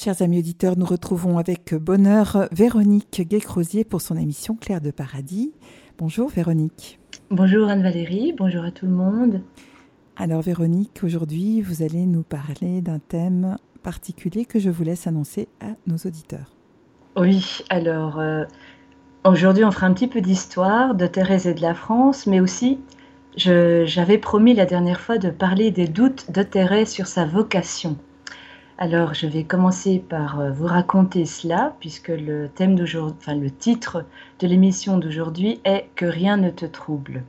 Chers amis auditeurs, nous retrouvons avec bonheur Véronique Guécrosier pour son émission Claire de Paradis. Bonjour Véronique. Bonjour Anne-Valérie, bonjour à tout le monde. Alors Véronique, aujourd'hui vous allez nous parler d'un thème particulier que je vous laisse annoncer à nos auditeurs. Oui, alors euh, aujourd'hui on fera un petit peu d'histoire de Thérèse et de la France, mais aussi j'avais promis la dernière fois de parler des doutes de Thérèse sur sa vocation. Alors, je vais commencer par euh, vous raconter cela, puisque le thème le titre de l'émission d'aujourd'hui est Que rien ne te trouble.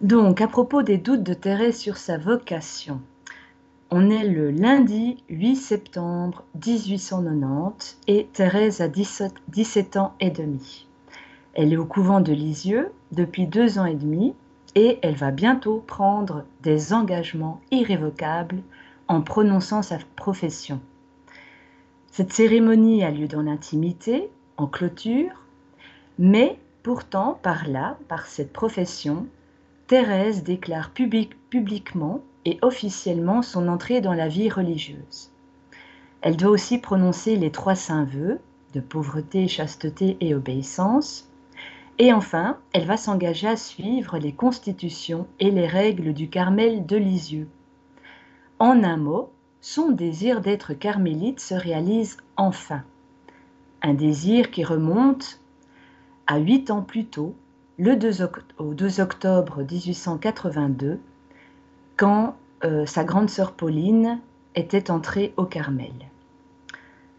Donc, à propos des doutes de Thérèse sur sa vocation, on est le lundi 8 septembre 1890 et Thérèse a 17, 17 ans et demi. Elle est au couvent de Lisieux depuis deux ans et demi et elle va bientôt prendre des engagements irrévocables en prononçant sa profession. Cette cérémonie a lieu dans l'intimité, en clôture, mais pourtant par là, par cette profession, Thérèse déclare publiquement et officiellement son entrée dans la vie religieuse. Elle doit aussi prononcer les trois saints vœux de pauvreté, chasteté et obéissance. Et enfin, elle va s'engager à suivre les constitutions et les règles du Carmel de Lisieux, en un mot, son désir d'être carmélite se réalise enfin. Un désir qui remonte à huit ans plus tôt, le 2 au 2 octobre 1882, quand euh, sa grande sœur Pauline était entrée au Carmel.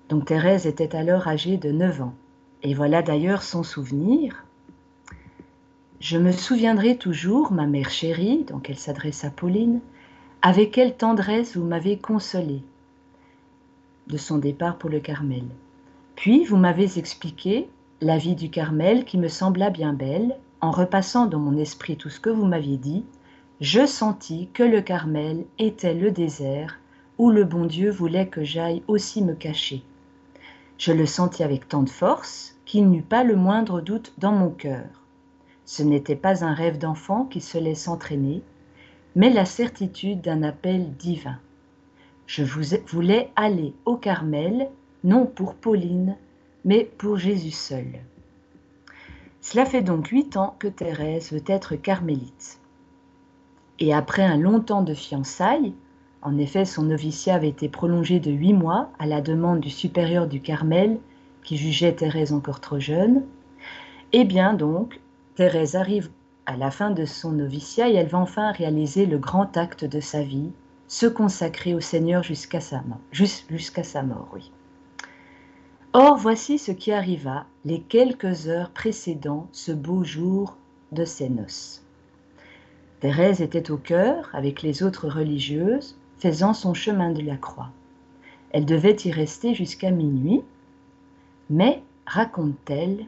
Donc Thérèse était alors âgée de 9 ans. Et voilà d'ailleurs son souvenir. Je me souviendrai toujours, ma mère chérie, donc elle s'adresse à Pauline, avec quelle tendresse vous m'avez consolé de son départ pour le Carmel. Puis vous m'avez expliqué la vie du Carmel qui me sembla bien belle. En repassant dans mon esprit tout ce que vous m'aviez dit, je sentis que le Carmel était le désert où le bon Dieu voulait que j'aille aussi me cacher. Je le sentis avec tant de force qu'il n'eut pas le moindre doute dans mon cœur. Ce n'était pas un rêve d'enfant qui se laisse entraîner, mais la certitude d'un appel divin. Je voulais aller au Carmel, non pour Pauline, mais pour Jésus seul. Cela fait donc huit ans que Thérèse veut être carmélite. Et après un long temps de fiançailles, en effet son noviciat avait été prolongé de huit mois à la demande du supérieur du Carmel, qui jugeait Thérèse encore trop jeune, eh bien donc, Thérèse arrive à la fin de son noviciat, elle va enfin réaliser le grand acte de sa vie, se consacrer au Seigneur jusqu'à sa mort. Jusqu'à sa mort, oui. Or, voici ce qui arriva les quelques heures précédant ce beau jour de ses noces. Thérèse était au cœur, avec les autres religieuses, faisant son chemin de la croix. Elle devait y rester jusqu'à minuit, mais, raconte-t-elle,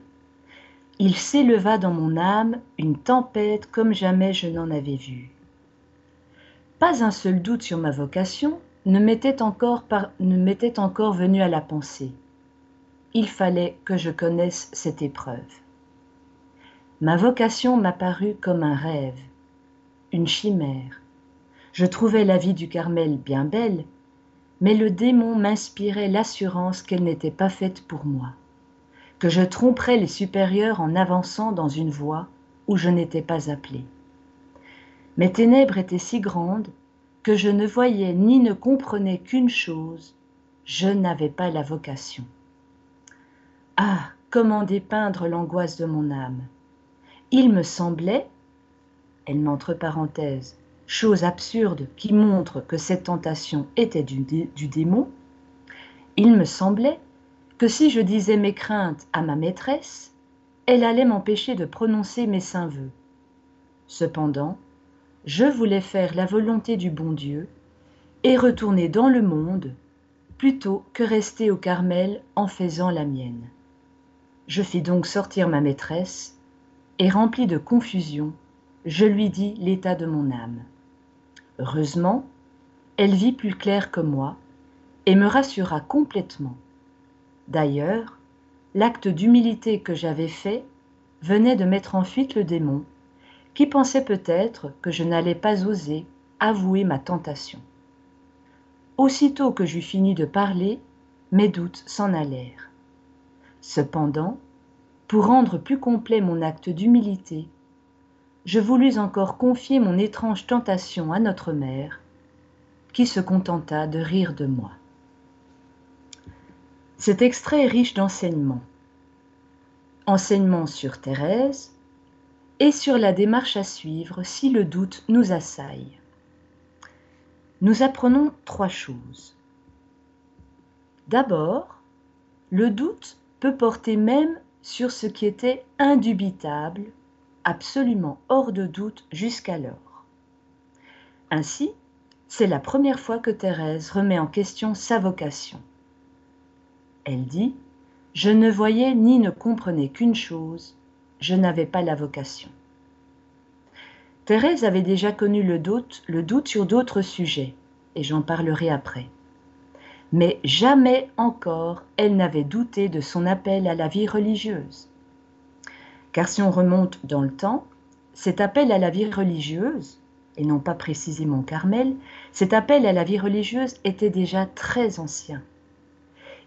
il s'éleva dans mon âme une tempête comme jamais je n'en avais vu. Pas un seul doute sur ma vocation ne m'était encore, encore venu à la pensée. Il fallait que je connaisse cette épreuve. Ma vocation m'apparut comme un rêve, une chimère. Je trouvais la vie du Carmel bien belle, mais le démon m'inspirait l'assurance qu'elle n'était pas faite pour moi que je tromperais les supérieurs en avançant dans une voie où je n'étais pas appelé. Mes ténèbres étaient si grandes que je ne voyais ni ne comprenais qu'une chose, je n'avais pas la vocation. Ah, comment dépeindre l'angoisse de mon âme Il me semblait, elle m'entre parenthèses, chose absurde qui montre que cette tentation était du, du démon, il me semblait que si je disais mes craintes à ma maîtresse, elle allait m'empêcher de prononcer mes saints vœux. Cependant, je voulais faire la volonté du bon Dieu et retourner dans le monde plutôt que rester au Carmel en faisant la mienne. Je fis donc sortir ma maîtresse, et rempli de confusion, je lui dis l'état de mon âme. Heureusement, elle vit plus clair que moi, et me rassura complètement. D'ailleurs, l'acte d'humilité que j'avais fait venait de mettre en fuite le démon, qui pensait peut-être que je n'allais pas oser avouer ma tentation. Aussitôt que j'eus fini de parler, mes doutes s'en allèrent. Cependant, pour rendre plus complet mon acte d'humilité, je voulus encore confier mon étrange tentation à notre mère, qui se contenta de rire de moi. Cet extrait est riche d'enseignements. Enseignements sur Thérèse et sur la démarche à suivre si le doute nous assaille. Nous apprenons trois choses. D'abord, le doute peut porter même sur ce qui était indubitable, absolument hors de doute jusqu'alors. Ainsi, c'est la première fois que Thérèse remet en question sa vocation. Elle dit Je ne voyais ni ne comprenais qu'une chose, je n'avais pas la vocation. Thérèse avait déjà connu le doute, le doute sur d'autres sujets, et j'en parlerai après. Mais jamais encore elle n'avait douté de son appel à la vie religieuse. Car si on remonte dans le temps, cet appel à la vie religieuse, et non pas précisément Carmel, cet appel à la vie religieuse était déjà très ancien.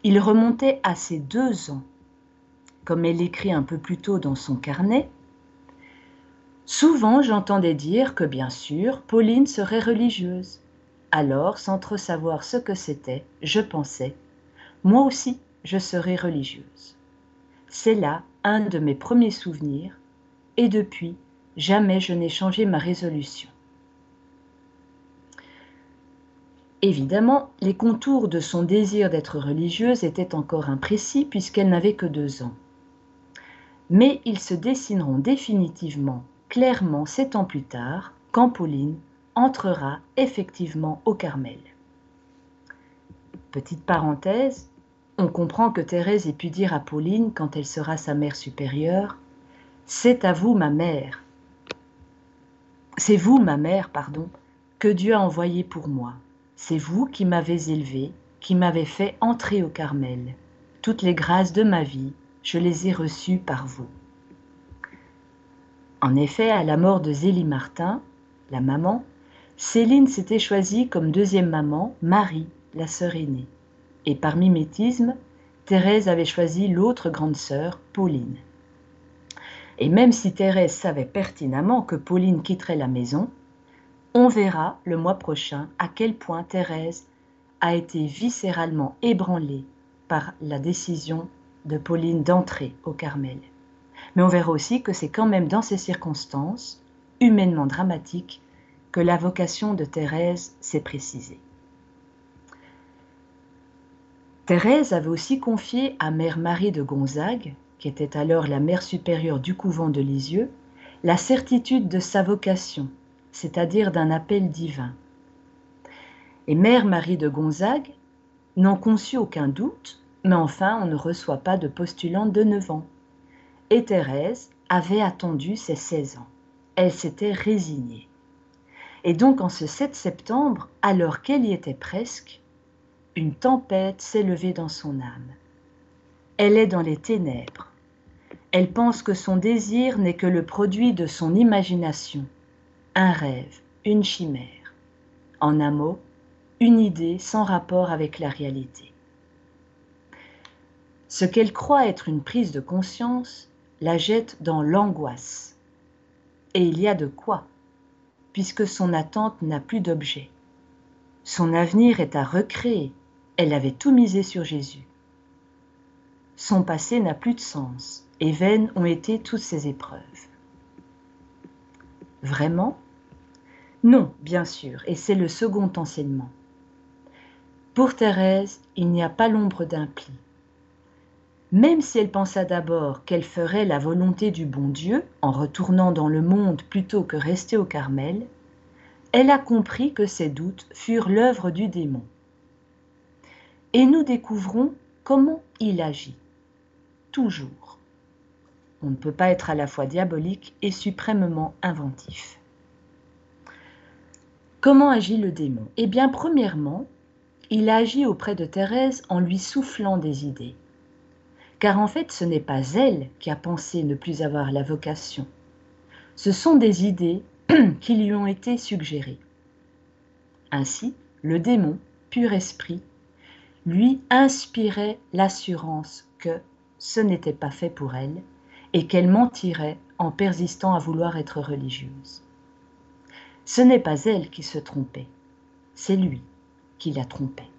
Il remontait à ses deux ans. Comme elle l'écrit un peu plus tôt dans son carnet, Souvent j'entendais dire que bien sûr Pauline serait religieuse. Alors, sans trop savoir ce que c'était, je pensais, moi aussi je serai religieuse. C'est là un de mes premiers souvenirs, et depuis, jamais je n'ai changé ma résolution. Évidemment, les contours de son désir d'être religieuse étaient encore imprécis puisqu'elle n'avait que deux ans. Mais ils se dessineront définitivement, clairement, sept ans plus tard, quand Pauline entrera effectivement au Carmel. Petite parenthèse, on comprend que Thérèse ait pu dire à Pauline, quand elle sera sa mère supérieure, C'est à vous, ma mère. C'est vous, ma mère, pardon, que Dieu a envoyé pour moi. C'est vous qui m'avez élevée, qui m'avez fait entrer au Carmel. Toutes les grâces de ma vie, je les ai reçues par vous. En effet, à la mort de Zélie Martin, la maman, Céline s'était choisie comme deuxième maman Marie, la sœur aînée et par mimétisme, Thérèse avait choisi l'autre grande sœur, Pauline. Et même si Thérèse savait pertinemment que Pauline quitterait la maison, on verra le mois prochain à quel point Thérèse a été viscéralement ébranlée par la décision de Pauline d'entrer au Carmel. Mais on verra aussi que c'est quand même dans ces circonstances, humainement dramatiques, que la vocation de Thérèse s'est précisée. Thérèse avait aussi confié à Mère Marie de Gonzague, qui était alors la mère supérieure du couvent de Lisieux, la certitude de sa vocation, c'est-à-dire d'un appel divin. Et Mère Marie de Gonzague n'en conçut aucun doute, mais enfin on ne reçoit pas de postulante de 9 ans. Et Thérèse avait attendu ses 16 ans. Elle s'était résignée. Et donc en ce 7 septembre, alors qu'elle y était presque, une tempête s'est levée dans son âme. Elle est dans les ténèbres. Elle pense que son désir n'est que le produit de son imagination, un rêve, une chimère. En un mot, une idée sans rapport avec la réalité. Ce qu'elle croit être une prise de conscience la jette dans l'angoisse. Et il y a de quoi, puisque son attente n'a plus d'objet. Son avenir est à recréer, elle avait tout misé sur Jésus. Son passé n'a plus de sens, et vaines ont été toutes ses épreuves. Vraiment? Non, bien sûr, et c'est le second enseignement. Pour Thérèse, il n'y a pas l'ombre d'un pli. Même si elle pensa d'abord qu'elle ferait la volonté du bon Dieu en retournant dans le monde plutôt que rester au Carmel, elle a compris que ses doutes furent l'œuvre du démon et nous découvrons comment il agit. Toujours. On ne peut pas être à la fois diabolique et suprêmement inventif. Comment agit le démon? Eh bien, premièrement, il agit auprès de Thérèse en lui soufflant des idées. Car en fait, ce n'est pas elle qui a pensé ne plus avoir la vocation. Ce sont des idées qui lui ont été suggérées. Ainsi, le démon, pur esprit, lui inspirait l'assurance que ce n'était pas fait pour elle et qu'elle mentirait en persistant à vouloir être religieuse. Ce n'est pas elle qui se trompait, c'est lui qui la trompait.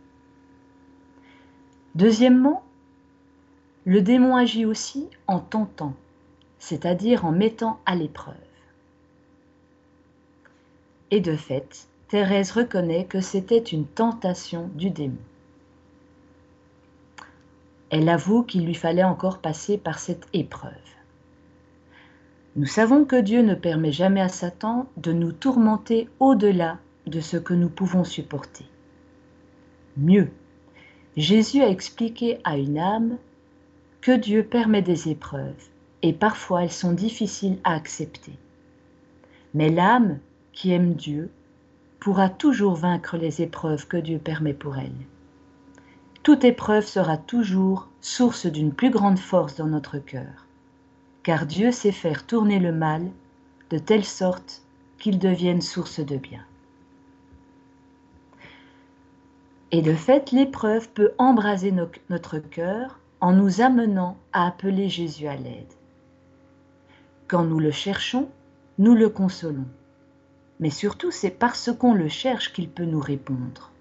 Deuxièmement, le démon agit aussi en tentant, c'est-à-dire en mettant à l'épreuve. Et de fait, Thérèse reconnaît que c'était une tentation du démon. Elle avoue qu'il lui fallait encore passer par cette épreuve. Nous savons que Dieu ne permet jamais à Satan de nous tourmenter au-delà de ce que nous pouvons supporter. Mieux, Jésus a expliqué à une âme que Dieu permet des épreuves et parfois elles sont difficiles à accepter. Mais l'âme qui aime Dieu pourra toujours vaincre les épreuves que Dieu permet pour elle. Toute épreuve sera toujours source d'une plus grande force dans notre cœur, car Dieu sait faire tourner le mal de telle sorte qu'il devienne source de bien. Et de fait, l'épreuve peut embraser notre cœur en nous amenant à appeler Jésus à l'aide. Quand nous le cherchons, nous le consolons. Mais surtout, c'est parce qu'on le cherche qu'il peut nous répondre.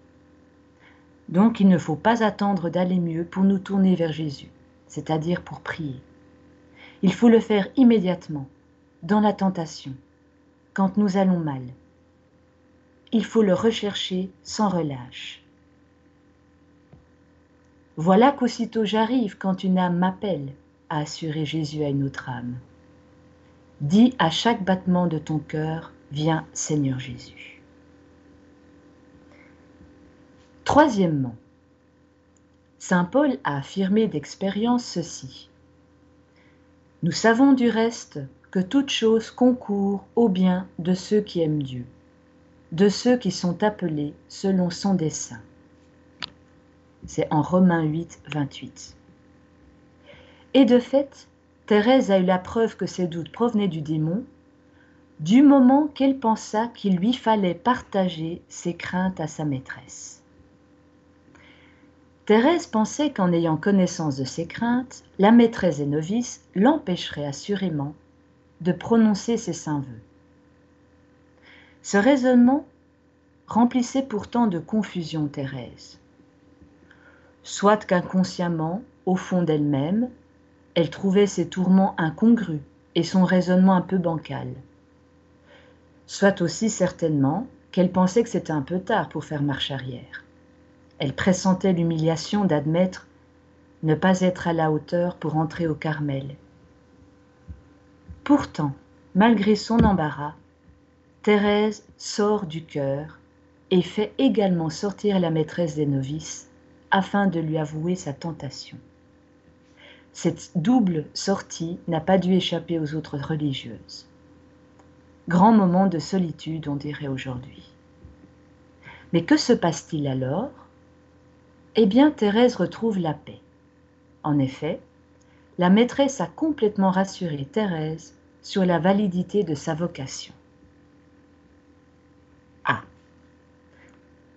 Donc il ne faut pas attendre d'aller mieux pour nous tourner vers Jésus, c'est-à-dire pour prier. Il faut le faire immédiatement, dans la tentation, quand nous allons mal. Il faut le rechercher sans relâche. Voilà qu'aussitôt j'arrive quand une âme m'appelle, a assuré Jésus à une autre âme. Dis à chaque battement de ton cœur, viens Seigneur Jésus. Troisièmement, Saint Paul a affirmé d'expérience ceci. Nous savons du reste que toute chose concourt au bien de ceux qui aiment Dieu, de ceux qui sont appelés selon son dessein. C'est en Romains 8, 28. Et de fait, Thérèse a eu la preuve que ses doutes provenaient du démon du moment qu'elle pensa qu'il lui fallait partager ses craintes à sa maîtresse. Thérèse pensait qu'en ayant connaissance de ses craintes, la maîtresse des novices l'empêcherait assurément de prononcer ses saints vœux. Ce raisonnement remplissait pourtant de confusion Thérèse soit qu'inconsciemment, au fond d'elle-même, elle trouvait ses tourments incongrus et son raisonnement un peu bancal. Soit aussi certainement qu'elle pensait que c'était un peu tard pour faire marche arrière. Elle pressentait l'humiliation d'admettre ne pas être à la hauteur pour entrer au Carmel. Pourtant, malgré son embarras, Thérèse sort du cœur et fait également sortir la maîtresse des novices afin de lui avouer sa tentation. Cette double sortie n'a pas dû échapper aux autres religieuses. Grand moment de solitude, on dirait aujourd'hui. Mais que se passe-t-il alors? Eh bien, Thérèse retrouve la paix. En effet, la maîtresse a complètement rassuré Thérèse sur la validité de sa vocation.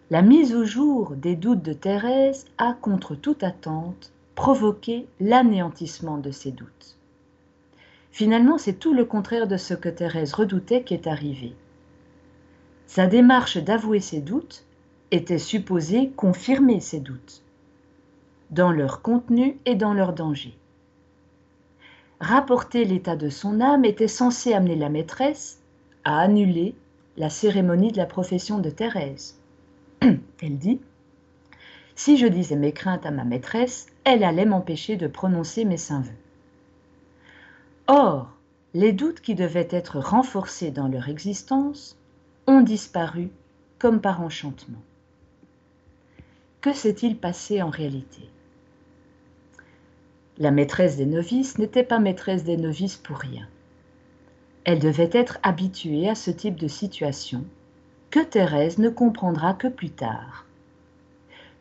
La mise au jour des doutes de Thérèse a, contre toute attente, provoqué l'anéantissement de ses doutes. Finalement, c'est tout le contraire de ce que Thérèse redoutait qui est arrivé. Sa démarche d'avouer ses doutes était supposée confirmer ses doutes, dans leur contenu et dans leur danger. Rapporter l'état de son âme était censé amener la maîtresse à annuler la cérémonie de la profession de Thérèse. Elle dit Si je disais mes craintes à ma maîtresse, elle allait m'empêcher de prononcer mes saints vœux. Or, les doutes qui devaient être renforcés dans leur existence ont disparu comme par enchantement. Que s'est-il passé en réalité? La maîtresse des novices n'était pas maîtresse des novices pour rien. Elle devait être habituée à ce type de situation que Thérèse ne comprendra que plus tard,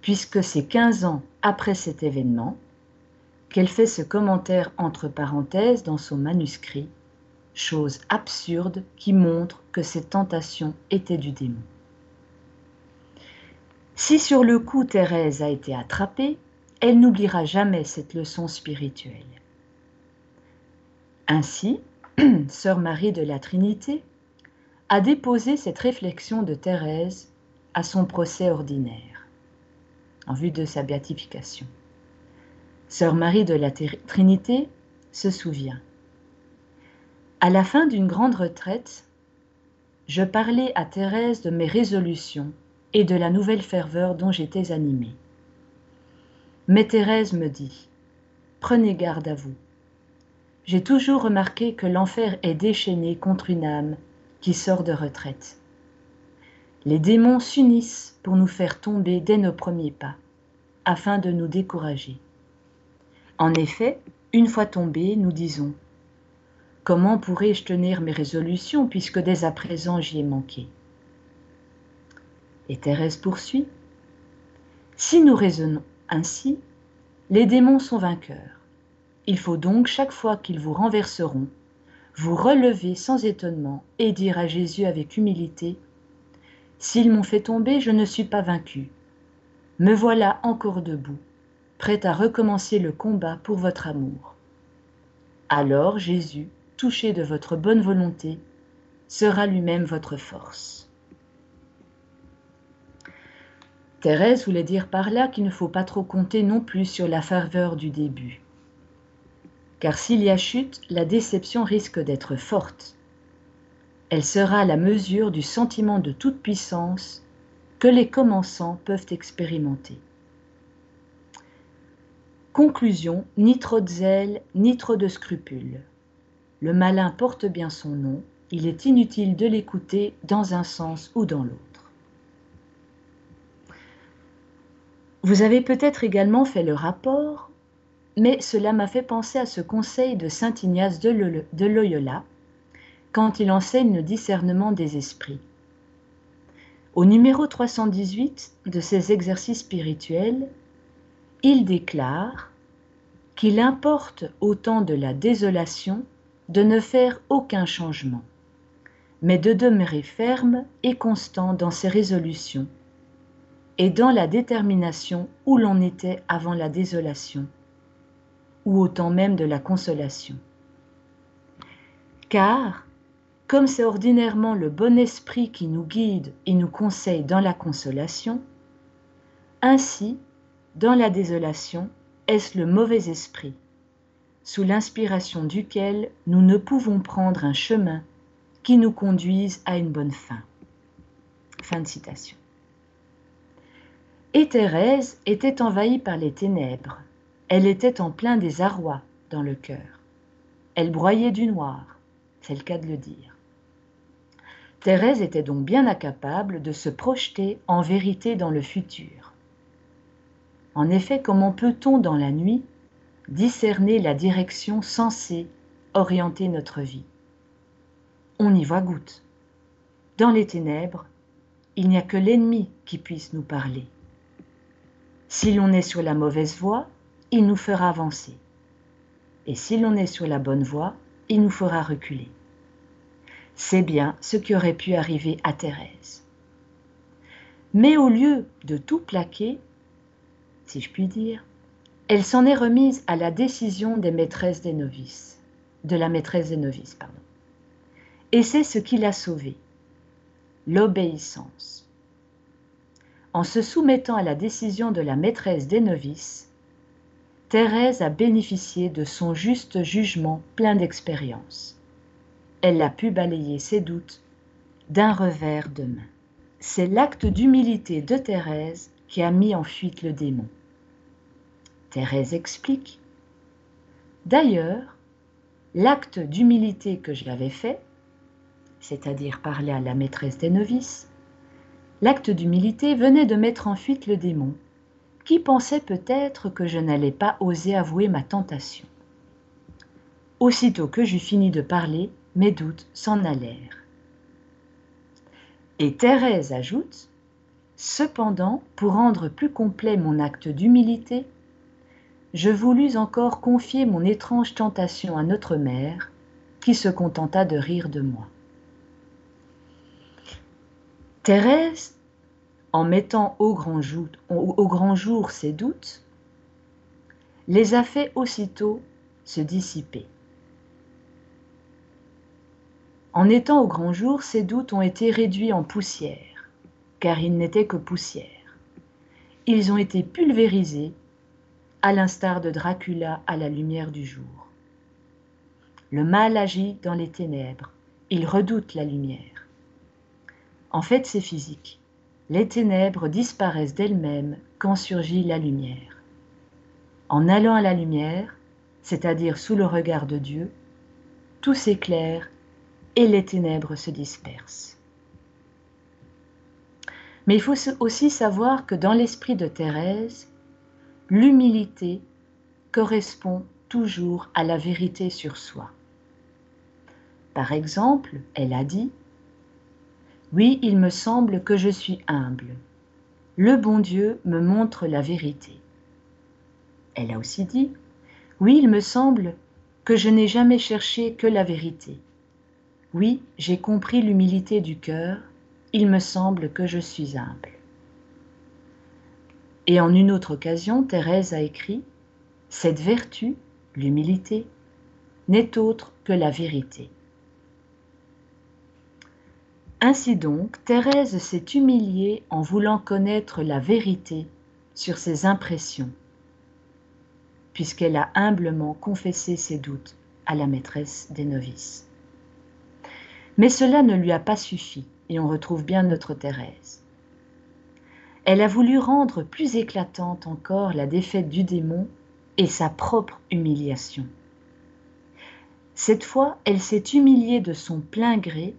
puisque c'est quinze ans après cet événement qu'elle fait ce commentaire entre parenthèses dans son manuscrit, chose absurde qui montre que cette tentation était du démon. Si sur le coup Thérèse a été attrapée, elle n'oubliera jamais cette leçon spirituelle. Ainsi, Sœur Marie de la Trinité a déposé cette réflexion de Thérèse à son procès ordinaire, en vue de sa béatification. Sœur Marie de la Trinité se souvient. À la fin d'une grande retraite, je parlais à Thérèse de mes résolutions et de la nouvelle ferveur dont j'étais animée. Mais Thérèse me dit Prenez garde à vous. J'ai toujours remarqué que l'enfer est déchaîné contre une âme qui sort de retraite. Les démons s'unissent pour nous faire tomber dès nos premiers pas, afin de nous décourager. En effet, une fois tombés, nous disons Comment pourrais-je tenir mes résolutions puisque dès à présent j'y ai manqué? Et Thérèse poursuit Si nous raisonnons ainsi, les démons sont vainqueurs. Il faut donc, chaque fois qu'ils vous renverseront, vous relever sans étonnement et dire à Jésus avec humilité S'ils m'ont fait tomber, je ne suis pas vaincu. Me voilà encore debout, prêt à recommencer le combat pour votre amour. Alors Jésus, touché de votre bonne volonté, sera lui-même votre force. Thérèse voulait dire par là qu'il ne faut pas trop compter non plus sur la ferveur du début. Car s'il y a chute, la déception risque d'être forte. Elle sera la mesure du sentiment de toute puissance que les commençants peuvent expérimenter. Conclusion, ni trop de zèle, ni trop de scrupules. Le malin porte bien son nom, il est inutile de l'écouter dans un sens ou dans l'autre. Vous avez peut-être également fait le rapport, mais cela m'a fait penser à ce conseil de Saint Ignace de Loyola quand il enseigne le discernement des esprits. Au numéro 318 de ses exercices spirituels, il déclare qu'il importe au temps de la désolation de ne faire aucun changement, mais de demeurer ferme et constant dans ses résolutions et dans la détermination où l'on était avant la désolation, ou au temps même de la consolation. Car, comme c'est ordinairement le bon esprit qui nous guide et nous conseille dans la consolation, ainsi dans la désolation, est-ce le mauvais esprit, sous l'inspiration duquel nous ne pouvons prendre un chemin qui nous conduise à une bonne fin. Fin de citation. Et Thérèse était envahie par les ténèbres. Elle était en plein désarroi dans le cœur. Elle broyait du noir, c'est le cas de le dire. Thérèse était donc bien incapable de se projeter en vérité dans le futur. En effet, comment peut-on dans la nuit discerner la direction censée orienter notre vie? On y voit goutte. Dans les ténèbres, il n'y a que l'ennemi qui puisse nous parler. Si l'on est sur la mauvaise voie, il nous fera avancer. Et si l'on est sur la bonne voie, il nous fera reculer. C'est bien ce qui aurait pu arriver à Thérèse. Mais au lieu de tout plaquer, si je puis dire, elle s'en est remise à la décision des maîtresses des novices, de la maîtresse des novices, pardon. Et c'est ce qui l'a sauvée, l'obéissance. En se soumettant à la décision de la maîtresse des novices, Thérèse a bénéficié de son juste jugement plein d'expérience. Elle a pu balayer ses doutes d'un revers de main. C'est l'acte d'humilité de Thérèse qui a mis en fuite le démon. Thérèse explique. D'ailleurs, l'acte d'humilité que j'avais fait, c'est-à-dire parler à la maîtresse des novices, l'acte d'humilité venait de mettre en fuite le démon, qui pensait peut-être que je n'allais pas oser avouer ma tentation. Aussitôt que j'eus fini de parler, mes doutes s'en allèrent. Et Thérèse ajoute Cependant, pour rendre plus complet mon acte d'humilité, je voulus encore confier mon étrange tentation à notre mère, qui se contenta de rire de moi. Thérèse, en mettant au grand, jour, ses doutes, les a fait aussitôt se dissiper. En étant au grand jour, ces doutes ont été réduits en poussière, car ils n'étaient que poussière. Ils ont été pulvérisés, à l'instar de Dracula à la lumière du jour. Le mal agit dans les ténèbres, il redoute la lumière. En fait, c'est physique. Les ténèbres disparaissent d'elles-mêmes quand surgit la lumière. En allant à la lumière, c'est-à-dire sous le regard de Dieu, tout s'éclaire et les ténèbres se dispersent. Mais il faut aussi savoir que dans l'esprit de Thérèse, l'humilité correspond toujours à la vérité sur soi. Par exemple, elle a dit Oui, il me semble que je suis humble. Le bon Dieu me montre la vérité. Elle a aussi dit Oui, il me semble que je n'ai jamais cherché que la vérité. Oui, j'ai compris l'humilité du cœur, il me semble que je suis humble. Et en une autre occasion, Thérèse a écrit Cette vertu, l'humilité, n'est autre que la vérité. Ainsi donc, Thérèse s'est humiliée en voulant connaître la vérité sur ses impressions, puisqu'elle a humblement confessé ses doutes à la maîtresse des novices. Mais cela ne lui a pas suffi, et on retrouve bien notre Thérèse. Elle a voulu rendre plus éclatante encore la défaite du démon et sa propre humiliation. Cette fois, elle s'est humiliée de son plein gré,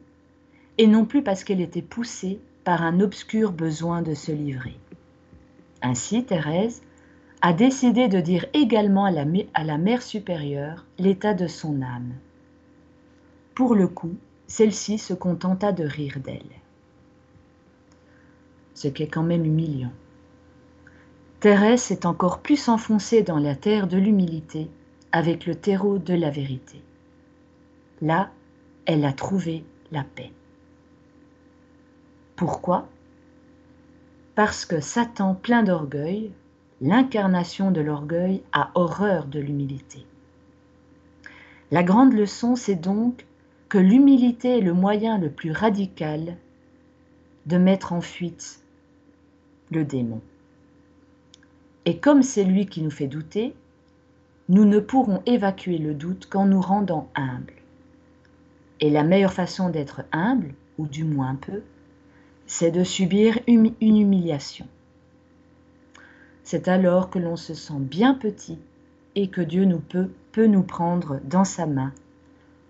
et non plus parce qu'elle était poussée par un obscur besoin de se livrer. Ainsi, Thérèse a décidé de dire également à la, mère supérieure l'état de son âme. Pour le coup, celle-ci se contenta de rire d'elle. Ce qui est quand même humiliant. Thérèse s'est encore plus enfoncée dans la terre de l'humilité avec le terreau de la vérité. Là, elle a trouvé la paix. Pourquoi? Parce que Satan, plein d'orgueil, l'incarnation de l'orgueil, a horreur de l'humilité. La grande leçon, c'est donc que l'humilité est le moyen le plus radical de mettre en fuite le démon. Et comme c'est lui qui nous fait douter, nous ne pourrons évacuer le doute qu'en nous rendant humbles. Et la meilleure façon d'être humble, ou du moins peu, c'est de subir une humiliation. C'est alors que l'on se sent bien petit et que Dieu nous peut, peut nous prendre dans sa main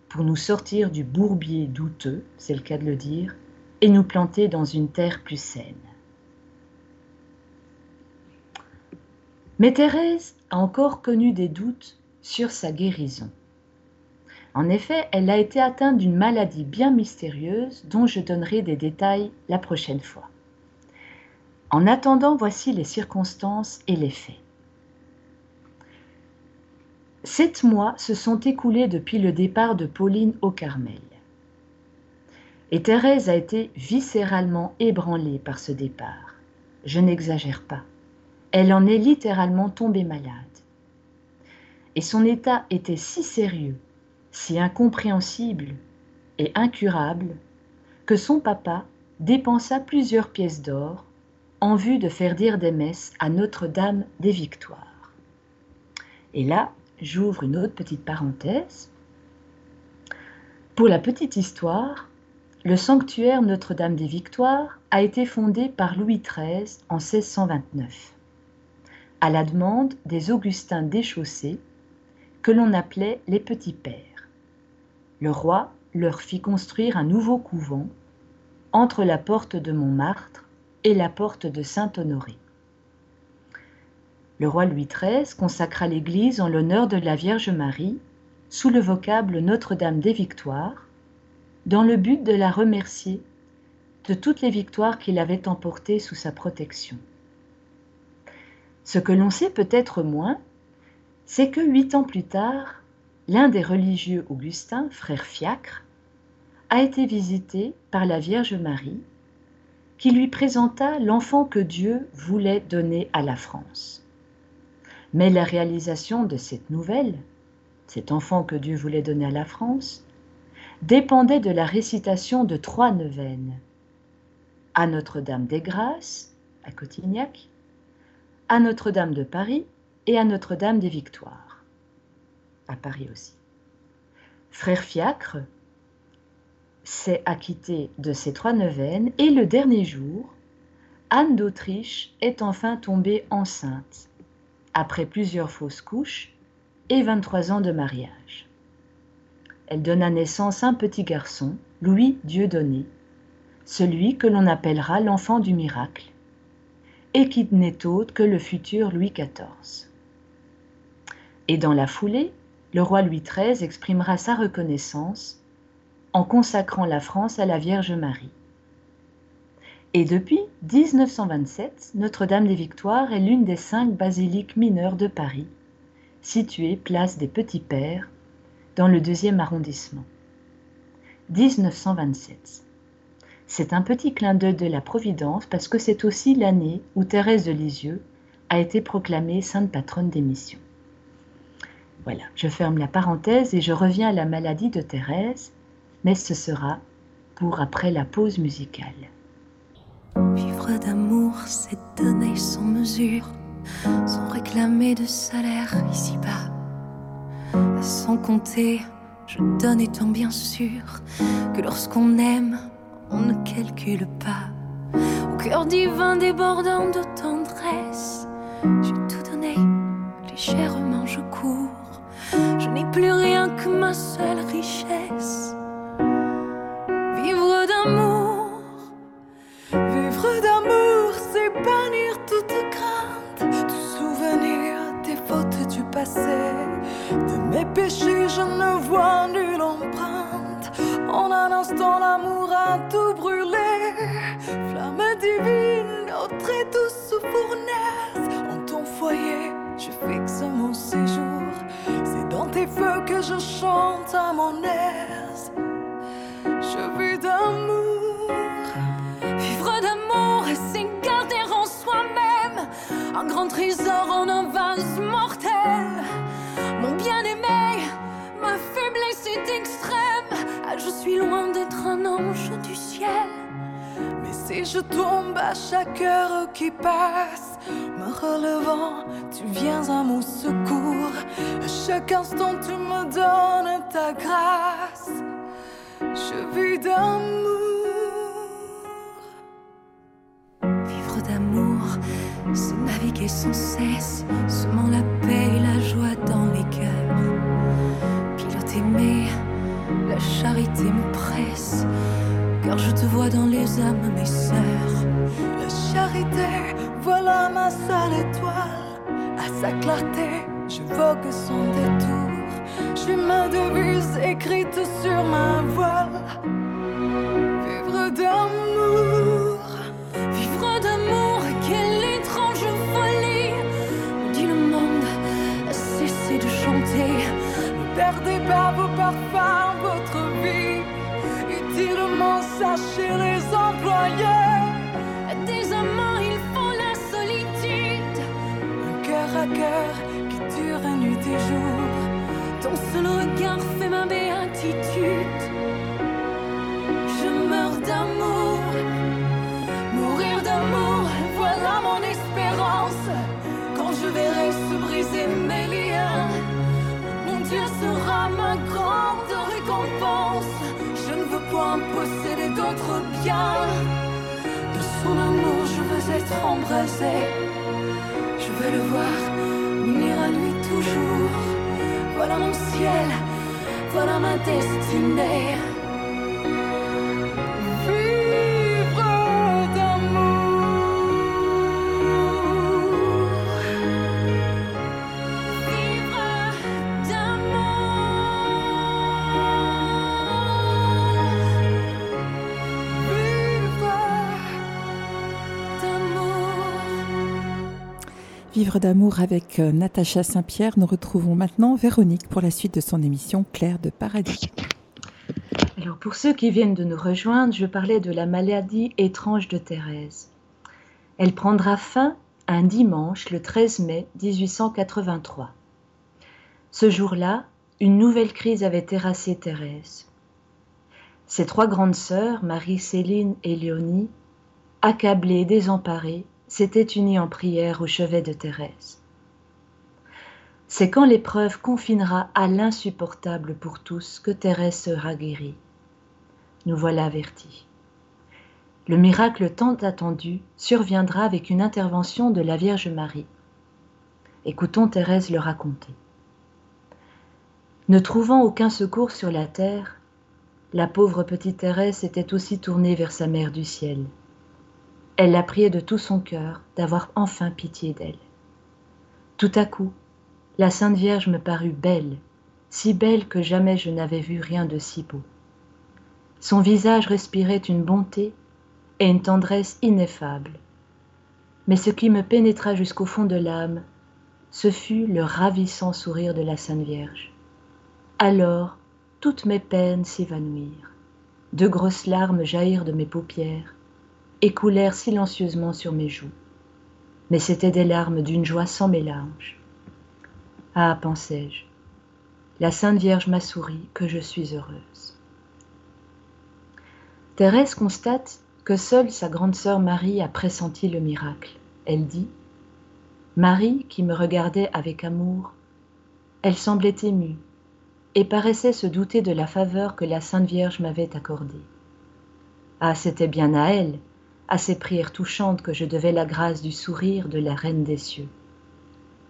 pour nous sortir du bourbier douteux, c'est le cas de le dire, et nous planter dans une terre plus saine. Mais Thérèse a encore connu des doutes sur sa guérison. En effet, elle a été atteinte d'une maladie bien mystérieuse dont je donnerai des détails la prochaine fois. En attendant, voici les circonstances et les faits. Sept mois se sont écoulés depuis le départ de Pauline au Carmel. Et Thérèse a été viscéralement ébranlée par ce départ. Je n'exagère pas. Elle en est littéralement tombée malade. Et son état était si sérieux, si incompréhensible et incurable que son papa dépensa plusieurs pièces d'or en vue de faire dire des messes à Notre-Dame des Victoires. Et là, j'ouvre une autre petite parenthèse. Pour la petite histoire, le sanctuaire Notre-Dame des Victoires a été fondé par Louis XIII en 1629, à la demande des Augustins déchaussés, que l'on appelait les Petits Pères. Le roi leur fit construire un nouveau couvent entre la porte de Montmartre et la porte de Saint-Honoré. Le roi Louis XIII consacra l'église en l'honneur de la Vierge Marie sous le vocable Notre-Dame des Victoires, dans le but de la remercier de toutes les victoires qu'il avait emportées sous sa protection. Ce que l'on sait peut-être moins, c'est que huit ans plus tard, l'un des religieux augustins, frère Fiacre, a été visité par la Vierge Marie qui lui présenta l'enfant que Dieu voulait donner à la France. Mais la réalisation de cette nouvelle, cet enfant que Dieu voulait donner à la France, dépendait de la récitation de trois neuvaines. À Notre-Dame des Grâces, à Cotignac, à Notre-Dame de Paris et à Notre-Dame des Victoires, à Paris aussi. Frère Fiacre s'est acquitté de ces trois neuvaines et le dernier jour, Anne d'Autriche est enfin tombée enceinte, après plusieurs fausses couches et 23 ans de mariage. Elle donna naissance à un petit garçon, Louis Dieudonné, celui que l'on appellera l'enfant du miracle, et qui n'est autre que le futur Louis XIV. Et dans la foulée, le roi Louis XIII exprimera sa reconnaissance en consacrant la France à la Vierge Marie. Et depuis 1927, Notre-Dame des Victoires est l'une des cinq basiliques mineures de Paris, située place des Petits Pères, dans le deuxième arrondissement. 1927. C'est un petit clin d'œil de la Providence parce que c'est aussi l'année où Thérèse de Lisieux a été proclamée sainte patronne des missions. Voilà, je ferme la parenthèse et je reviens à la maladie de Thérèse, mais ce sera pour après la pause musicale. Vivre d'amour, c'est donner sans mesure, sans réclamer de salaire ici-bas. Sans compter, je donne étant bien sûr que lorsqu'on aime, on ne calcule pas. Au cœur divin débordant de tendresse, j'ai tout donné, légèrement je cours. Je n'ai plus rien que ma seule richesse. Vivre d'amour, vivre d'amour, c'est bannir toute crainte, tout souvenir des fautes du passé. De mes péchés, je ne vois nulle empreinte. En un instant, l'amour a tout brûlé. Flamme divine, au très douce fournaise. En ton foyer, je fixe mon séjour. Tes feux que je chante à mon aise. Je vis d'amour. Vivre d'amour, c'est garder en soi-même un grand trésor en un vase mortel. Mon bien-aimé, ma faiblesse est extrême. Ah, je suis loin d'être un ange du ciel. Mais si je tombe à chaque heure qui passe, me relevant, tu viens à mon secours. À chaque instant, tu me donnes ta grâce. Je vis d'amour. Vivre d'amour, c'est naviguer sans cesse, semant la paix et la joie dans les cœurs. Pilote aimé, la charité me presse, car je te vois dans les âmes, mes sœurs. La charité, voilà ma seule étoile. À sa clarté, je vogue son détour. Suis ma devise écrite sur ma voile. Vivre d'amour, vivre d'amour, quelle étrange folie. Le monde, cessez de chanter. Ne perdez pas vos parfums. Utilement, sachez les employer. Des amants, il faut la solitude. Un cœur à cœur qui dure nuit et jour. Ton seul regard fait ma béatitude. Je meurs d'amour, mourir d'amour, voilà mon espérance. Quand je verrai se briser mes liens, mon Dieu sera ma grande récompense. Posséder d'autres biens. De son amour, je veux être embrasé. Je veux le voir, m'unir à lui toujours. Voilà mon ciel, voilà ma destinée. D'amour avec euh, Natacha Saint-Pierre. Nous retrouvons maintenant Véronique pour la suite de son émission Claire de Paradis. Alors pour ceux qui viennent de nous rejoindre, je parlais de la maladie étrange de Thérèse. Elle prendra fin un dimanche le 13 mai 1883. Ce jour-là, une nouvelle crise avait terrassé Thérèse. Ses trois grandes sœurs, Marie, Céline et Léonie, accablées, désemparées, s'étaient unies en prière au chevet de Thérèse. C'est quand l'épreuve confinera à l'insupportable pour tous que Thérèse sera guérie. Nous voilà avertis. Le miracle tant attendu surviendra avec une intervention de la Vierge Marie. Écoutons Thérèse le raconter. Ne trouvant aucun secours sur la terre, la pauvre petite Thérèse s'était aussi tournée vers sa mère du ciel. Elle la priait de tout son cœur d'avoir enfin pitié d'elle. Tout à coup, la Sainte Vierge me parut belle, si belle que jamais je n'avais vu rien de si beau. Son visage respirait une bonté et une tendresse ineffables. Mais ce qui me pénétra jusqu'au fond de l'âme, ce fut le ravissant sourire de la Sainte Vierge. Alors, toutes mes peines s'évanouirent. De grosses larmes jaillirent de mes paupières et coulèrent silencieusement sur mes joues. Mais c'étaient des larmes d'une joie sans mélange. Ah, pensai-je, la Sainte Vierge m'a souri, que je suis heureuse. Thérèse constate que seule sa grande sœur Marie a pressenti le miracle. Elle dit Marie, qui me regardait avec amour, elle semblait émue et paraissait se douter de la faveur que la Sainte Vierge m'avait accordée. Ah, c'était bien à elle, à ses prières touchantes, que je devais la grâce du sourire de la Reine des cieux.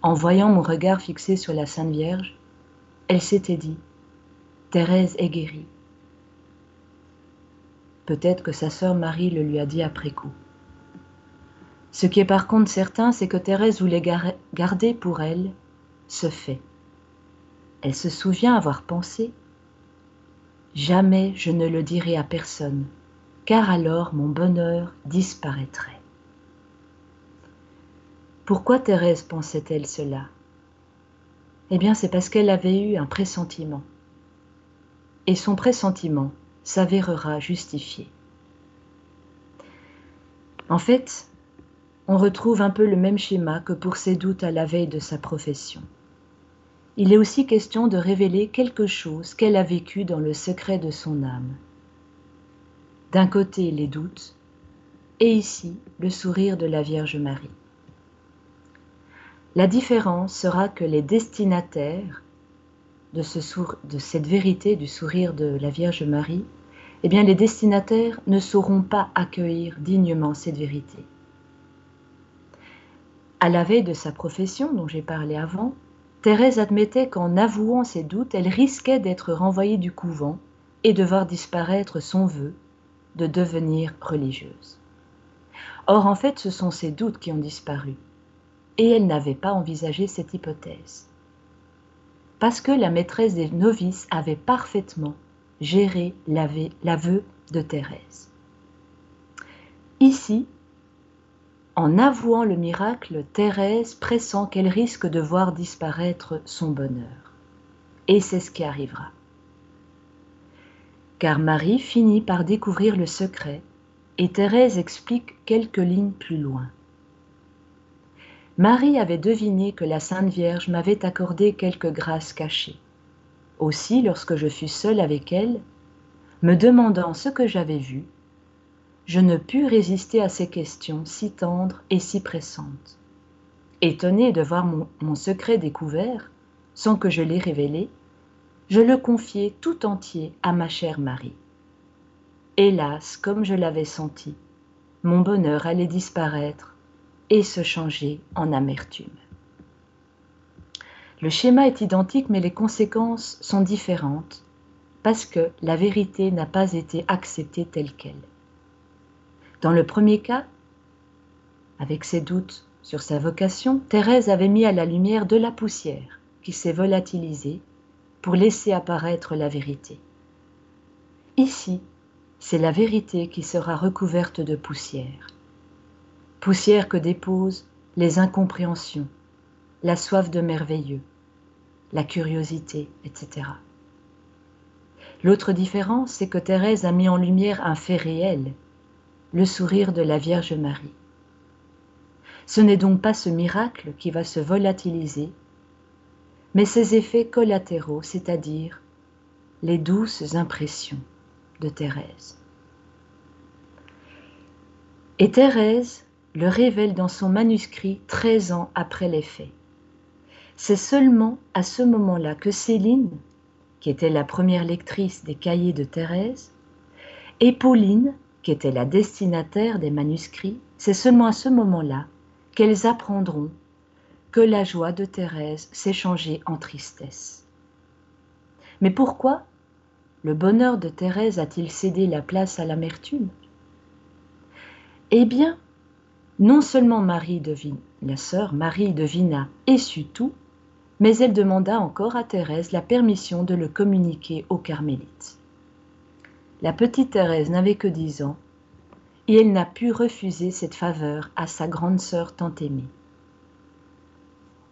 En voyant mon regard fixé sur la Sainte Vierge, elle s'était dit Thérèse est guérie. Peut-être que sa sœur Marie le lui a dit après coup. Ce qui est par contre certain, c'est que Thérèse voulait garder pour elle ce fait. Elle se souvient avoir pensé Jamais je ne le dirai à personne, car alors mon bonheur disparaîtrait. Pourquoi Thérèse pensait-elle cela? Eh bien, c'est parce qu'elle avait eu un pressentiment. Et son pressentiment s'avérera justifié. En fait, on retrouve un peu le même schéma que pour ses doutes à la veille de sa profession. Il est aussi question de révéler quelque chose qu'elle a vécu dans le secret de son âme. D'un côté les doutes, et ici le sourire de la Vierge Marie. La différence sera que les destinataires de, cette vérité du sourire de la Vierge Marie, eh bien les destinataires ne sauront pas accueillir dignement cette vérité. À la veille de sa profession dont j'ai parlé avant, Thérèse admettait qu'en avouant ses doutes, elle risquait d'être renvoyée du couvent et de voir disparaître son vœu de devenir religieuse. Or, en fait, ce sont ses doutes qui ont disparu et elle n'avait pas envisagé cette hypothèse. Parce que la maîtresse des novices avait parfaitement géré l'aveu de Thérèse. Ici, en avouant le miracle, Thérèse pressent qu'elle risque de voir disparaître son bonheur. Et c'est ce qui arrivera. Car Marie finit par découvrir le secret et Thérèse explique quelques lignes plus loin. Marie avait deviné que la Sainte Vierge m'avait accordé quelques grâces cachées. Aussi, lorsque je fus seule avec elle, me demandant ce que j'avais vu, je ne pus résister à ces questions si tendres et si pressantes. Étonnée de voir mon, mon secret découvert, sans que je l'ai révélé, je le confiai tout entier à ma chère Marie. Hélas, comme je l'avais senti, mon bonheur allait disparaître et se changer en amertume. Le schéma est identique mais les conséquences sont différentes parce que la vérité n'a pas été acceptée telle qu'elle. Dans le premier cas, avec ses doutes sur sa vocation, Thérèse avait mis à la lumière de la poussière qui s'est volatilisée pour laisser apparaître la vérité. Ici, c'est la vérité qui sera recouverte de poussière poussière que déposent les incompréhensions, la soif de merveilleux, la curiosité, etc. L'autre différence, c'est que Thérèse a mis en lumière un fait réel, le sourire de la Vierge Marie. Ce n'est donc pas ce miracle qui va se volatiliser, mais ses effets collatéraux, c'est-à-dire les douces impressions de Thérèse. Et Thérèse le révèle dans son manuscrit 13 ans après les faits. C'est seulement à ce moment-là que Céline, qui était la première lectrice des cahiers de Thérèse, et Pauline, qui était la destinataire des manuscrits, c'est seulement à ce moment-là qu'elles apprendront que la joie de Thérèse s'est changée en tristesse. Mais pourquoi le bonheur de Thérèse a-t-il cédé la place à l'amertume? Eh bien, non seulement Marie la sœur Marie devina et sut tout, mais elle demanda encore à Thérèse la permission de le communiquer aux carmélites. La petite Thérèse n'avait que dix ans, et elle n'a pu refuser cette faveur à sa grande sœur tant aimée.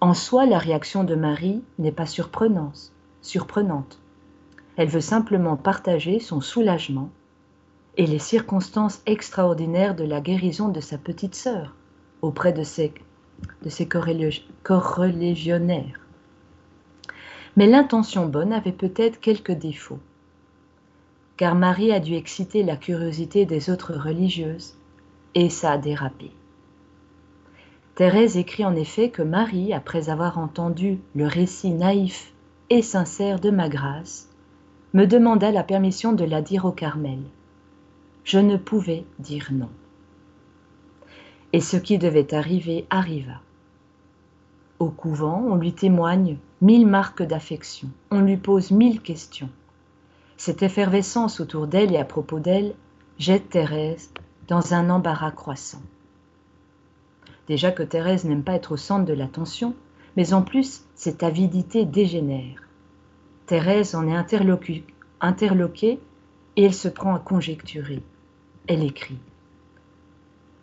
En soi, la réaction de Marie n'est pas surprenante. Elle veut simplement partager son soulagement et les circonstances extraordinaires de la guérison de sa petite sœur auprès de ses, de. Mais l'intention bonne avait peut-être quelques défauts, car Marie a dû exciter la curiosité des autres religieuses, et ça a dérapé. Thérèse écrit en effet que Marie, après avoir entendu le récit naïf et sincère de ma grâce, me demanda la permission de la dire au Carmel. Je ne pouvais dire non. Et ce qui devait arriver arriva. Au couvent, on lui témoigne mille marques d'affection, on lui pose mille questions. Cette effervescence autour d'elle et à propos d'elle jette Thérèse dans un embarras croissant. Déjà que Thérèse n'aime pas être au centre de l'attention, mais en plus, cette avidité dégénère. Thérèse en est interloquée et elle se prend à conjecturer. Elle écrit.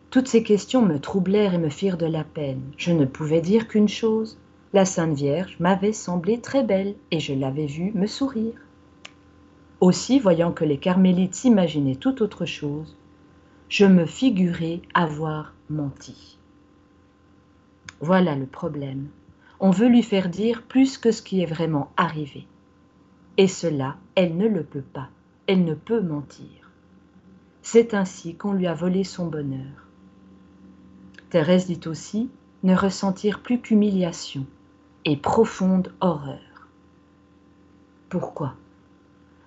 Toutes ces questions me troublèrent et me firent de la peine. Je ne pouvais dire qu'une chose. La Sainte Vierge m'avait semblé très belle et je l'avais vue me sourire. Aussi, voyant que les carmélites s'imaginaient tout autre chose, je me figurais avoir menti. Voilà le problème. On veut lui faire dire plus que ce qui est vraiment arrivé. Et cela, elle ne le peut pas. Elle ne peut mentir. C'est ainsi qu'on lui a volé son bonheur. Thérèse dit aussi ne ressentir plus qu'humiliation et profonde horreur. Pourquoi?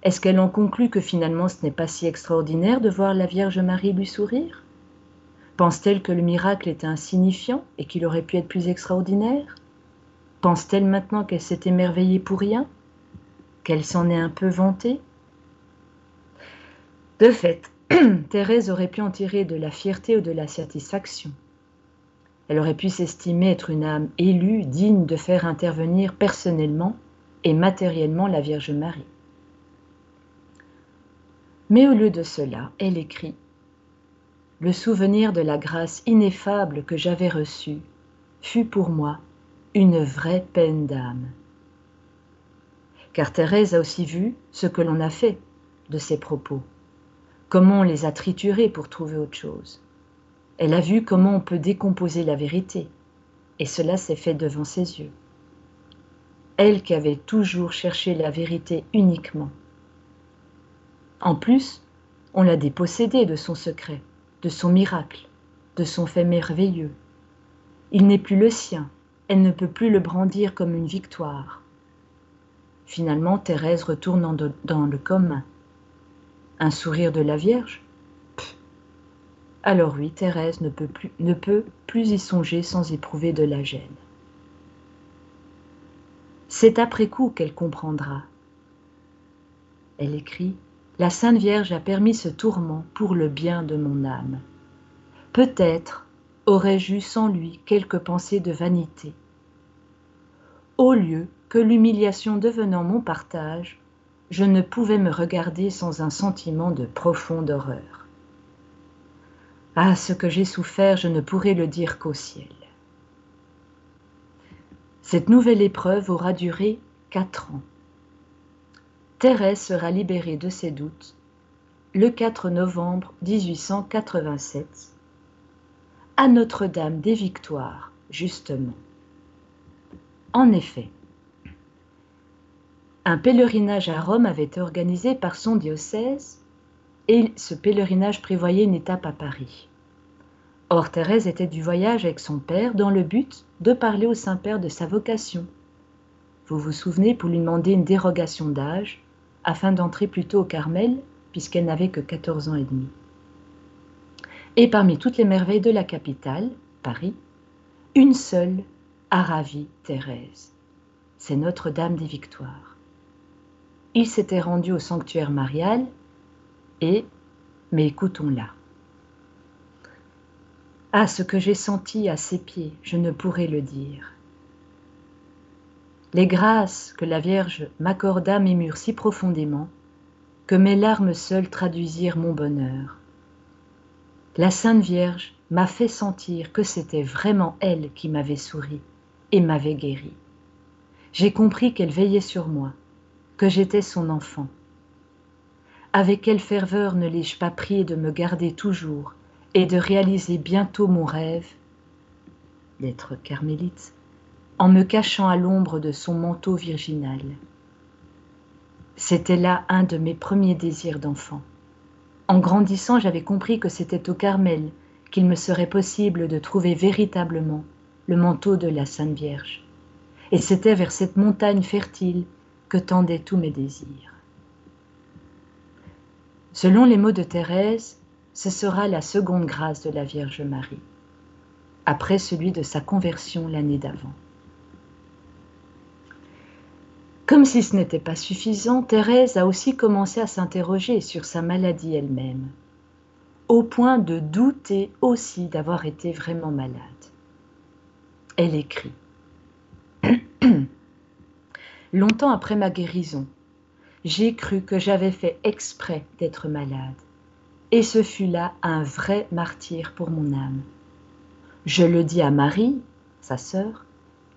Est-ce qu'elle en conclut que finalement ce n'est pas si extraordinaire de voir la Vierge Marie lui sourire? Pense-t-elle que le miracle était insignifiant et qu'il aurait pu être plus extraordinaire? Pense-t-elle maintenant qu'elle s'est émerveillée pour rien? Qu'elle s'en est un peu vantée? De fait, Thérèse aurait pu en tirer de la fierté ou de la satisfaction. Elle aurait pu s'estimer être une âme élue, digne de faire intervenir personnellement et matériellement la Vierge Marie. Mais au lieu de cela, elle écrit Le souvenir de la grâce ineffable que j'avais reçue fut pour moi une vraie peine d'âme. Car Thérèse a aussi vu ce que l'on a fait de ses propos, comment on les a triturés pour trouver autre chose. Elle a vu comment on peut décomposer la vérité, et cela s'est fait devant ses yeux. Elle qui avait toujours cherché la vérité uniquement. En plus, on l'a dépossédée de son secret, de son miracle, de son fait merveilleux. Il n'est plus le sien, elle ne peut plus le brandir comme une victoire. Finalement, Thérèse retourne dans le commun. Un sourire de la Vierge? Alors oui, Thérèse ne peut, plus, ne peut plus y songer sans éprouver de la gêne. C'est après coup qu'elle comprendra. Elle écrit La Sainte Vierge a permis ce tourment pour le bien de mon âme. Peut-être aurais-je eu sans lui quelques pensées de vanité. Au lieu que l'humiliation devenant mon partage, je ne pouvais me regarder sans un sentiment de profonde horreur. Ah, ce que j'ai souffert, je ne pourrai le dire qu'au ciel. Cette nouvelle épreuve aura duré quatre ans. Thérèse sera libérée de ses doutes le 4 novembre 1887 à Notre-Dame des Victoires, justement. En effet, un pèlerinage à Rome avait été organisé par son diocèse et ce pèlerinage prévoyait une étape à Paris. Or, Thérèse était du voyage avec son père dans le but de parler au Saint-Père de sa vocation. Vous vous souvenez pour lui demander une dérogation d'âge afin d'entrer plutôt au Carmel puisqu'elle n'avait que 14 ans et demi. Et parmi toutes les merveilles de la capitale, Paris, une seule a ravi Thérèse. C'est Notre-Dame des Victoires. Il s'était rendu au sanctuaire marial et, mais écoutons-la. Ah, ce que j'ai senti à ses pieds, je ne pourrais le dire. Les grâces que la Vierge m'accorda m'émurent si profondément que mes larmes seules traduisirent mon bonheur. La Sainte Vierge m'a fait sentir que c'était vraiment elle qui m'avait souri et m'avait guéri. J'ai compris qu'elle veillait sur moi, que j'étais son enfant. Avec quelle ferveur ne l'ai-je pas prié de me garder toujours et de réaliser bientôt mon rêve d'être carmélite? En me cachant à l'ombre de son manteau virginal. C'était là un de mes premiers désirs d'enfant. En grandissant, j'avais compris que c'était au Carmel qu'il me serait possible de trouver véritablement le manteau de la Sainte Vierge. Et c'était vers cette montagne fertile que tendaient tous mes désirs. Selon les mots de Thérèse, ce sera la seconde grâce de la Vierge Marie, après celui de sa conversion l'année d'avant. Comme si ce n'était pas suffisant, Thérèse a aussi commencé à s'interroger sur sa maladie elle-même, au point de douter aussi d'avoir été vraiment malade. Elle écrit Longtemps après ma guérison, j'ai cru que j'avais fait exprès d'être malade, et ce fut là un vrai martyr pour mon âme. Je le dis à Marie, sa sœur,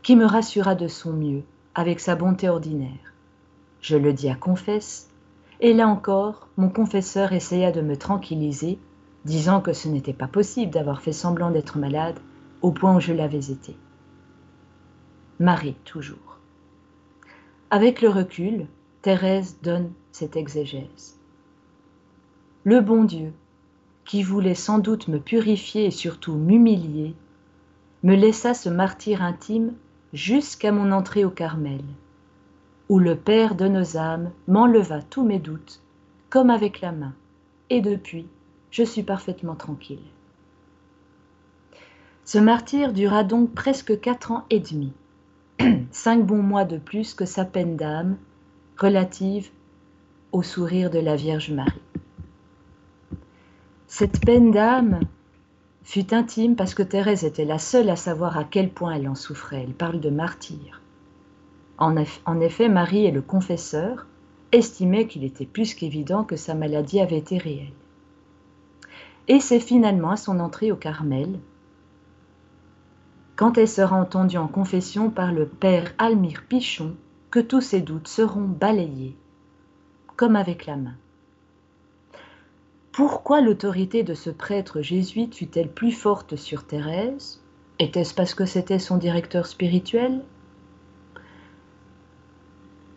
qui me rassura de son mieux, avec sa bonté ordinaire. Je le dis à Confesse, et là encore, mon confesseur essaya de me tranquilliser, disant que ce n'était pas possible d'avoir fait semblant d'être malade au point où je l'avais été. Marie, toujours. Avec le recul, Thérèse donne cette exégèse. Le bon Dieu, qui voulait sans doute me purifier et surtout m'humilier, me laissa ce martyr intime jusqu'à mon entrée au Carmel, où le Père de nos âmes m'enleva tous mes doutes, comme avec la main, et depuis, je suis parfaitement tranquille. Ce martyr dura donc presque quatre ans et demi cinq bons mois de plus que sa peine d'âme relative au sourire de la Vierge Marie. Cette peine d'âme fut intime parce que Thérèse était la seule à savoir à quel point elle en souffrait. Elle parle de martyr. En, effet, Marie et le confesseur estimaient qu'il était plus qu'évident que sa maladie avait été réelle. Et c'est finalement à son entrée au Carmel quand elle sera entendue en confession par le père Almire Pichon, que tous ses doutes seront balayés, comme avec la main. Pourquoi l'autorité de ce prêtre jésuite fut-elle plus forte sur Thérèse? Était-ce parce que c'était son directeur spirituel?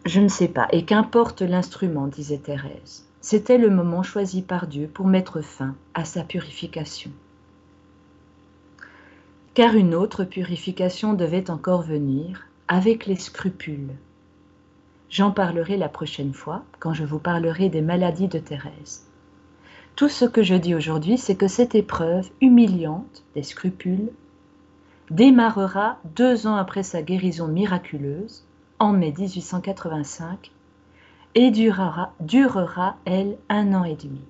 Je ne sais pas, et qu'importe l'instrument, disait Thérèse. C'était le moment choisi par Dieu pour mettre fin à sa purification car une autre purification devait encore venir avec les scrupules. J'en parlerai la prochaine fois quand je vous parlerai des maladies de Thérèse. Tout ce que je dis aujourd'hui, c'est que cette épreuve humiliante des scrupules démarrera deux ans après sa guérison miraculeuse, en mai 1885, et durera, durera elle, un an et demi.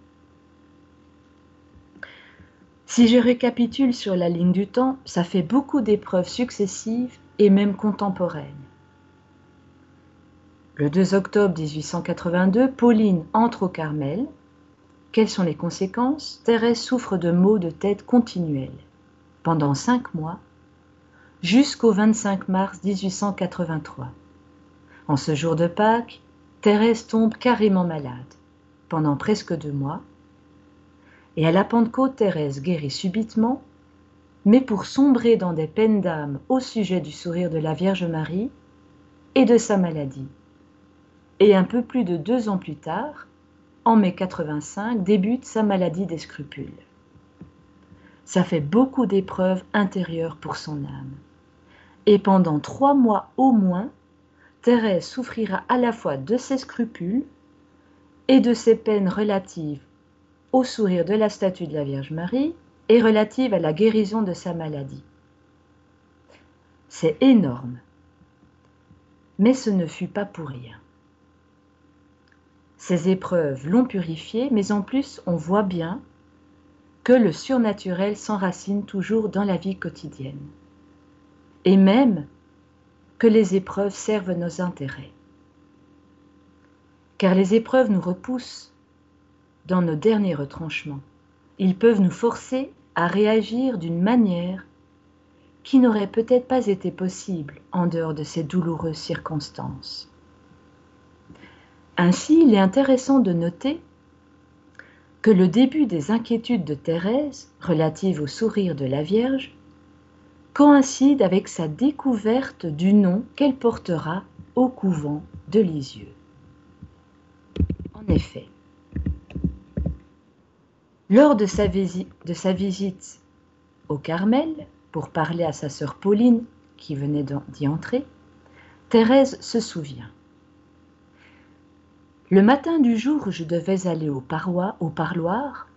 Si je récapitule sur la ligne du temps, ça fait beaucoup d'épreuves successives et même contemporaines. Le 2 octobre 1882, Pauline entre au Carmel. Quelles sont les conséquences? Thérèse souffre de maux de tête continuels pendant cinq mois, jusqu'au 25 mars 1883. En ce jour de Pâques, Thérèse tombe carrément malade pendant presque deux mois. Et à la Pentecôte, Thérèse guérit subitement, mais pour sombrer dans des peines d'âme au sujet du sourire de la Vierge Marie et de sa maladie. Et un peu plus de deux ans plus tard, en mai 85, débute sa maladie des scrupules. Ça fait beaucoup d'épreuves intérieures pour son âme. Et pendant trois mois au moins, Thérèse souffrira à la fois de ses scrupules et de ses peines relatives au sourire de la statue de la Vierge Marie et relatives à la guérison de sa maladie. C'est énorme. Mais ce ne fut pas pour rien. Ces épreuves l'ont purifiée, mais en plus on voit bien que le surnaturel s'enracine toujours dans la vie quotidienne. Et même que les épreuves servent nos intérêts. Car les épreuves nous repoussent dans nos derniers retranchements. Ils peuvent nous forcer à réagir d'une manière qui n'aurait peut-être pas été possible en dehors de ces douloureuses circonstances. Ainsi, il est intéressant de noter que le début des inquiétudes de Thérèse relatives au sourire de la Vierge coïncide avec sa découverte du nom qu'elle portera au couvent de Lisieux. En effet, lors de sa, de sa visite au Carmel pour parler à sa sœur Pauline qui venait d'y entrer, Thérèse se souvient. Le matin du jour où je devais aller au, parloir, au parloir,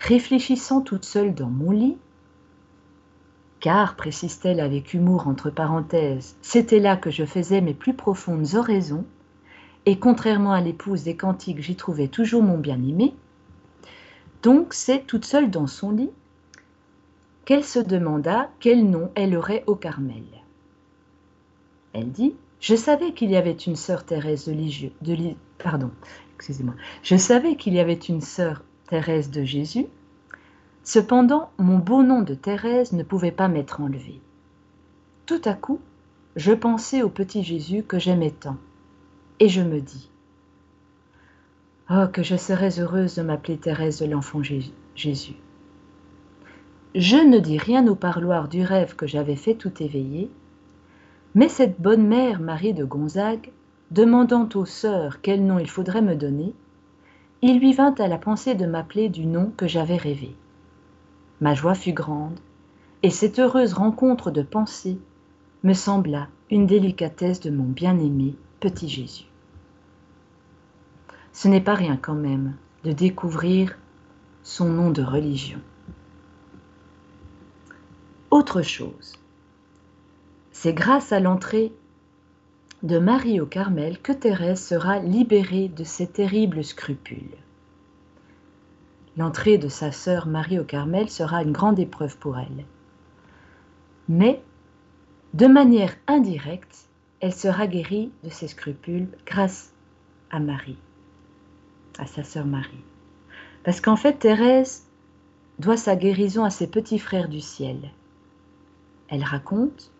réfléchissant toute seule dans mon lit, car, précise-t-elle avec humour entre parenthèses, c'était là que je faisais mes plus profondes oraisons, et contrairement à l'épouse des cantiques, j'y trouvais toujours mon bien-aimé, donc c'est toute seule dans son lit qu'elle se demanda quel nom elle aurait au Carmel. Elle dit Je savais qu'il y avait une sœur Thérèse de, Jésus, cependant mon beau nom de Thérèse ne pouvait pas m'être enlevé. Tout à coup, je pensais au petit Jésus que j'aimais tant, et je me dis Oh, que je serais heureuse de m'appeler Thérèse de l'enfant Jésus. Je ne dis rien au parloir du rêve que j'avais fait tout éveillé, mais cette bonne mère Marie de Gonzague demandant aux sœurs quel nom il faudrait me donner, il lui vint à la pensée de m'appeler du nom que j'avais rêvé. Ma joie fut grande, et cette heureuse rencontre de pensée me sembla une délicatesse de mon bien-aimé petit Jésus. Ce n'est pas rien quand même de découvrir son nom de religion. Autre chose, c'est grâce à l'entrée de Marie au Carmel que Thérèse sera libérée de ses terribles scrupules. L'entrée de sa sœur Marie au Carmel sera une grande épreuve pour elle. Mais, de manière indirecte, elle sera guérie de ses scrupules grâce à Marie, à sa sœur Marie. Parce qu'en fait, Thérèse doit sa guérison à ses petits frères du ciel. Elle raconte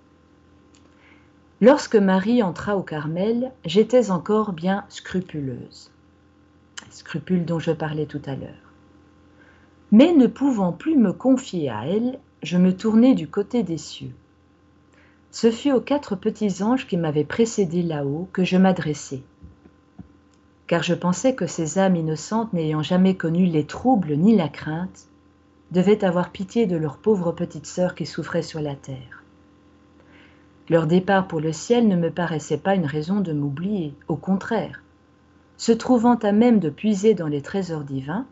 Lorsque Marie entra au Carmel, j'étais encore bien scrupuleuse. Scrupule dont je parlais tout à l'heure. Mais ne pouvant plus me confier à elle, je me tournai du côté des cieux. Ce fut aux quatre petits anges qui m'avaient précédé là-haut que je m'adressai. Car je pensais que ces âmes innocentes n'ayant jamais connu les troubles ni la crainte, devaient avoir pitié de leur pauvre petite sœur qui souffrait sur la terre. Leur départ pour le ciel ne me paraissait pas une raison de m'oublier, au contraire. Se trouvant à même de puiser dans les trésors divins,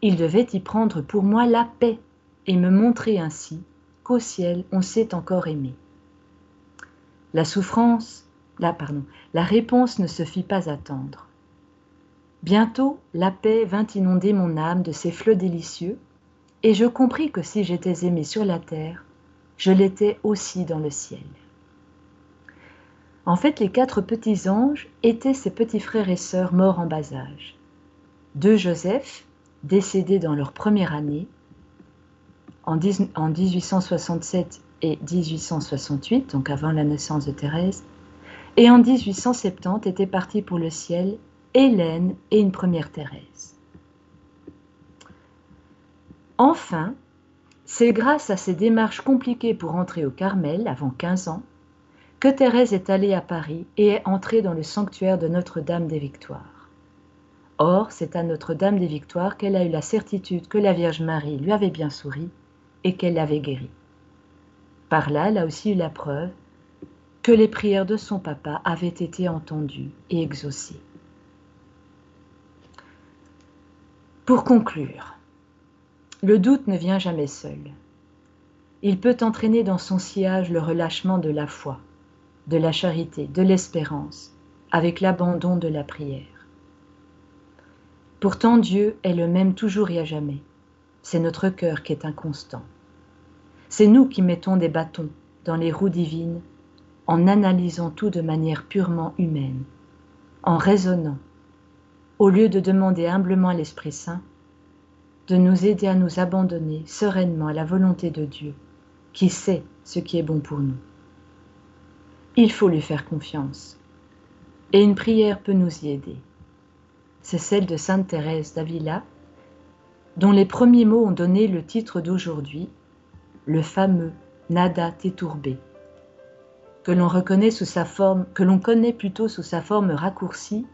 ils devaient y prendre pour moi la paix et me montrer ainsi qu'au ciel on sait encore aimer. La souffrance, la, pardon, la réponse ne se fit pas attendre. Bientôt, la paix vint inonder mon âme de ses flots délicieux, et je compris que si j'étais aimé sur la terre, je l'étais aussi dans le ciel. En fait, les quatre petits anges étaient ses petits frères et sœurs morts en bas âge. Deux Joseph, décédés dans leur première année, en, 1867 et 1868, donc avant la naissance de Thérèse, Et en 1870 était partie pour le ciel Hélène et une première Thérèse. Enfin, c'est grâce à ces démarches compliquées pour entrer au Carmel avant 15 ans que Thérèse est allée à Paris et est entrée dans le sanctuaire de Notre-Dame des Victoires. Or, c'est à Notre-Dame des Victoires qu'elle a eu la certitude que la Vierge Marie lui avait bien souri et qu'elle l'avait guérie. Par là, elle a aussi eu la preuve que les prières de son papa avaient été entendues et exaucées. Pour conclure, le doute ne vient jamais seul. Il peut entraîner dans son sillage le relâchement de la foi, de la charité, de l'espérance, avec l'abandon de la prière. Pourtant Dieu est le même toujours et à jamais. C'est notre cœur qui est inconstant. C'est nous qui mettons des bâtons dans les roues divines en analysant tout de manière purement humaine, en raisonnant, au lieu de demander humblement à l'Esprit Saint de nous aider à nous abandonner sereinement à la volonté de Dieu, qui sait ce qui est bon pour nous. Il faut lui faire confiance, et une prière peut nous y aider. C'est celle de Sainte Thérèse d'Avila, dont les premiers mots ont donné le titre d'aujourd'hui, le fameux nada te que l'on reconnaît que l'on connaît plutôt sous sa forme raccourcie,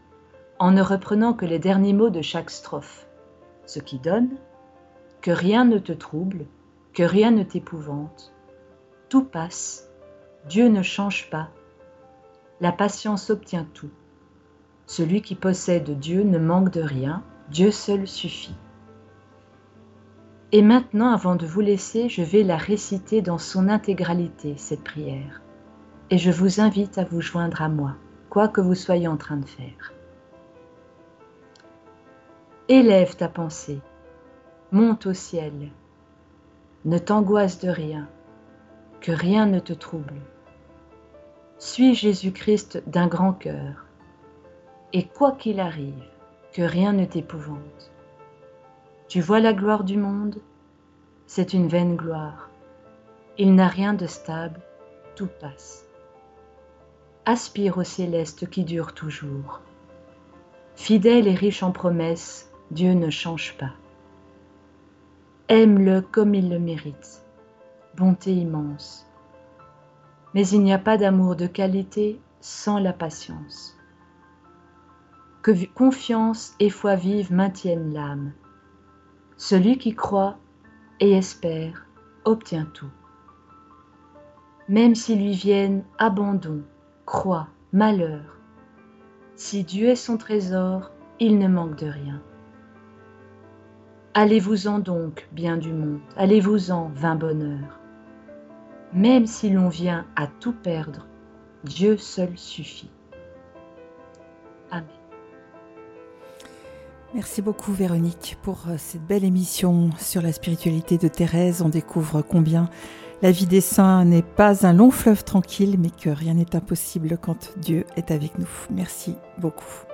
en ne reprenant que les derniers mots de chaque strophe, ce qui donne que rien ne te trouble, que rien ne t'épouvante, tout passe, Dieu ne change pas, la patience obtient tout. Celui qui possède Dieu ne manque de rien, Dieu seul suffit. Et maintenant, avant de vous laisser, je vais la réciter dans son intégralité, cette prière. Et je vous invite à vous joindre à moi, quoi que vous soyez en train de faire. Élève ta pensée, monte au ciel, ne t'angoisse de rien, que rien ne te trouble. Suis Jésus-Christ d'un grand cœur, et quoi qu'il arrive, que rien ne t'épouvante. Tu vois la gloire du monde? C'est une vaine gloire. Il n'a rien de stable, tout passe. Aspire au céleste qui dure toujours. Fidèle et riche en promesses, Dieu ne change pas. Aime-le comme il le mérite. Bonté immense. Mais il n'y a pas d'amour de qualité sans la patience. Que confiance et foi vive maintiennent l'âme celui qui croit et espère obtient tout. Même s'il lui viennent abandon, croix, malheur, si Dieu est son trésor, il ne manque de rien. Allez-vous-en donc, bien du monde, allez-vous-en, vain bonheur. Même si l'on vient à tout perdre, Dieu seul suffit. Amen. Merci beaucoup Véronique pour euh, cette belle émission sur la spiritualité de Thérèse. On découvre combien la vie des saints n'est pas un long fleuve tranquille, mais que rien n'est impossible quand Dieu est avec nous. Merci beaucoup.